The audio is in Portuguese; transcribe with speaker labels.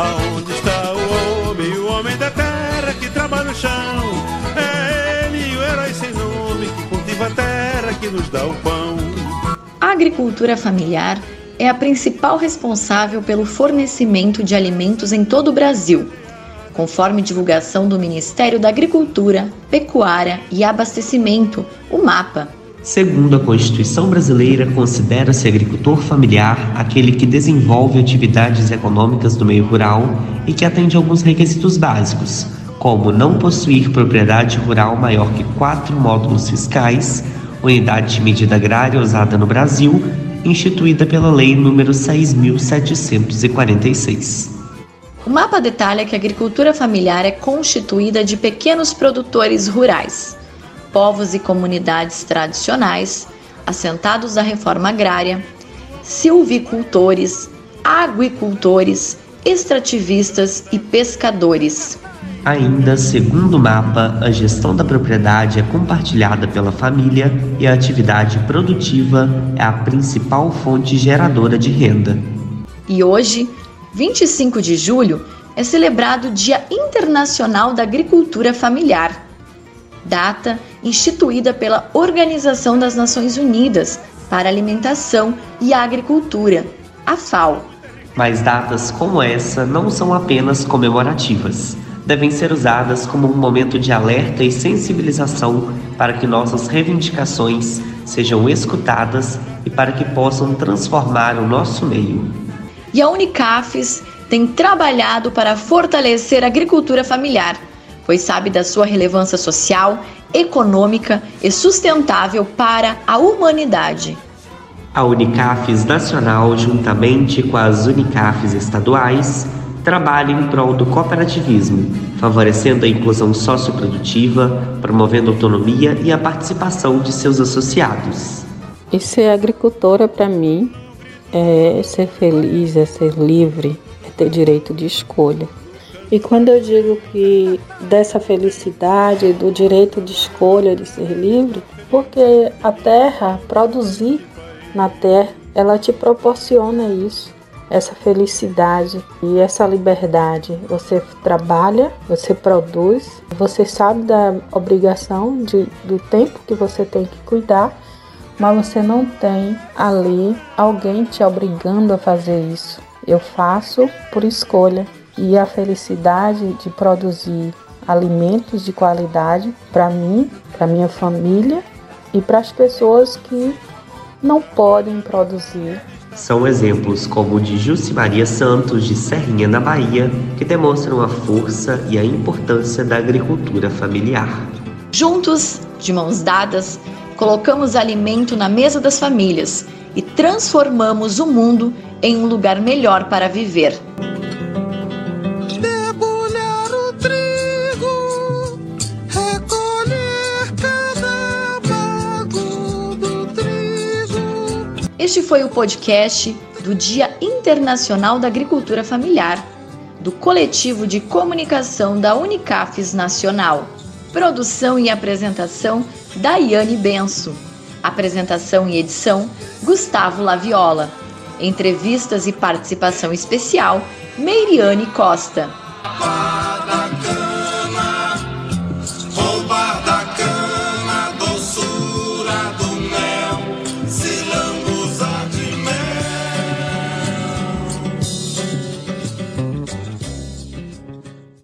Speaker 1: Aonde está o homem, o homem da terra que trabalha no chão? É ele, o herói sem nome, que cultiva a terra que nos dá o pão.
Speaker 2: A agricultura familiar é a principal responsável pelo fornecimento de alimentos em todo o Brasil, conforme divulgação do Ministério da Agricultura, Pecuária e Abastecimento, o MAPA.
Speaker 3: Segundo a Constituição brasileira, considera-se agricultor familiar aquele que desenvolve atividades econômicas do meio rural e que atende alguns requisitos básicos, como não possuir propriedade rural maior que quatro módulos fiscais, unidade de medida agrária usada no Brasil, instituída pela Lei nº 6.746.
Speaker 2: O mapa detalha que a agricultura familiar é constituída de pequenos produtores rurais, povos e comunidades tradicionais, assentados da reforma agrária, silvicultores, aguicultores, extrativistas e pescadores.
Speaker 3: Ainda, segundo o mapa, a gestão da propriedade é compartilhada pela família e a atividade produtiva é a principal fonte geradora de renda.
Speaker 2: E hoje, 25 de julho, é celebrado o Dia Internacional da Agricultura Familiar, data instituída pela Organização das Nações Unidas para a Alimentação e Agricultura, a FAO.
Speaker 3: Mas datas como essa não são apenas comemorativas devem ser usadas como um momento de alerta e sensibilização para que nossas reivindicações sejam escutadas e para que possam transformar o nosso meio.
Speaker 2: E a Unicafes tem trabalhado para fortalecer a agricultura familiar, pois sabe da sua relevância social, econômica e sustentável para a humanidade.
Speaker 3: A Unicafes Nacional, juntamente com as Unicafes estaduais, trabalha em prol do cooperativismo, favorecendo a inclusão socioprodutiva, promovendo a autonomia e a participação de seus associados.
Speaker 4: E ser agricultora, para mim, é ser feliz, é ser livre, é ter direito de escolha. E quando eu digo que dessa felicidade, do direito de escolha, de ser livre, porque a terra, produzir na terra, ela te proporciona isso essa felicidade e essa liberdade. Você trabalha, você produz, você sabe da obrigação de, do tempo que você tem que cuidar, mas você não tem ali alguém te obrigando a fazer isso. Eu faço por escolha e a felicidade de produzir alimentos de qualidade para mim, para minha família e para as pessoas que não podem produzir
Speaker 3: são exemplos como o de Jussi Maria Santos, de Serrinha, na Bahia, que demonstram a força e a importância da agricultura familiar.
Speaker 2: Juntos, de mãos dadas, colocamos alimento na mesa das famílias e transformamos o mundo em um lugar melhor para viver. Este foi o podcast do Dia Internacional da Agricultura Familiar, do Coletivo de Comunicação da Unicafes Nacional. Produção e apresentação Daiane Benso. Apresentação e edição Gustavo Laviola. Entrevistas e participação especial Meiriane Costa.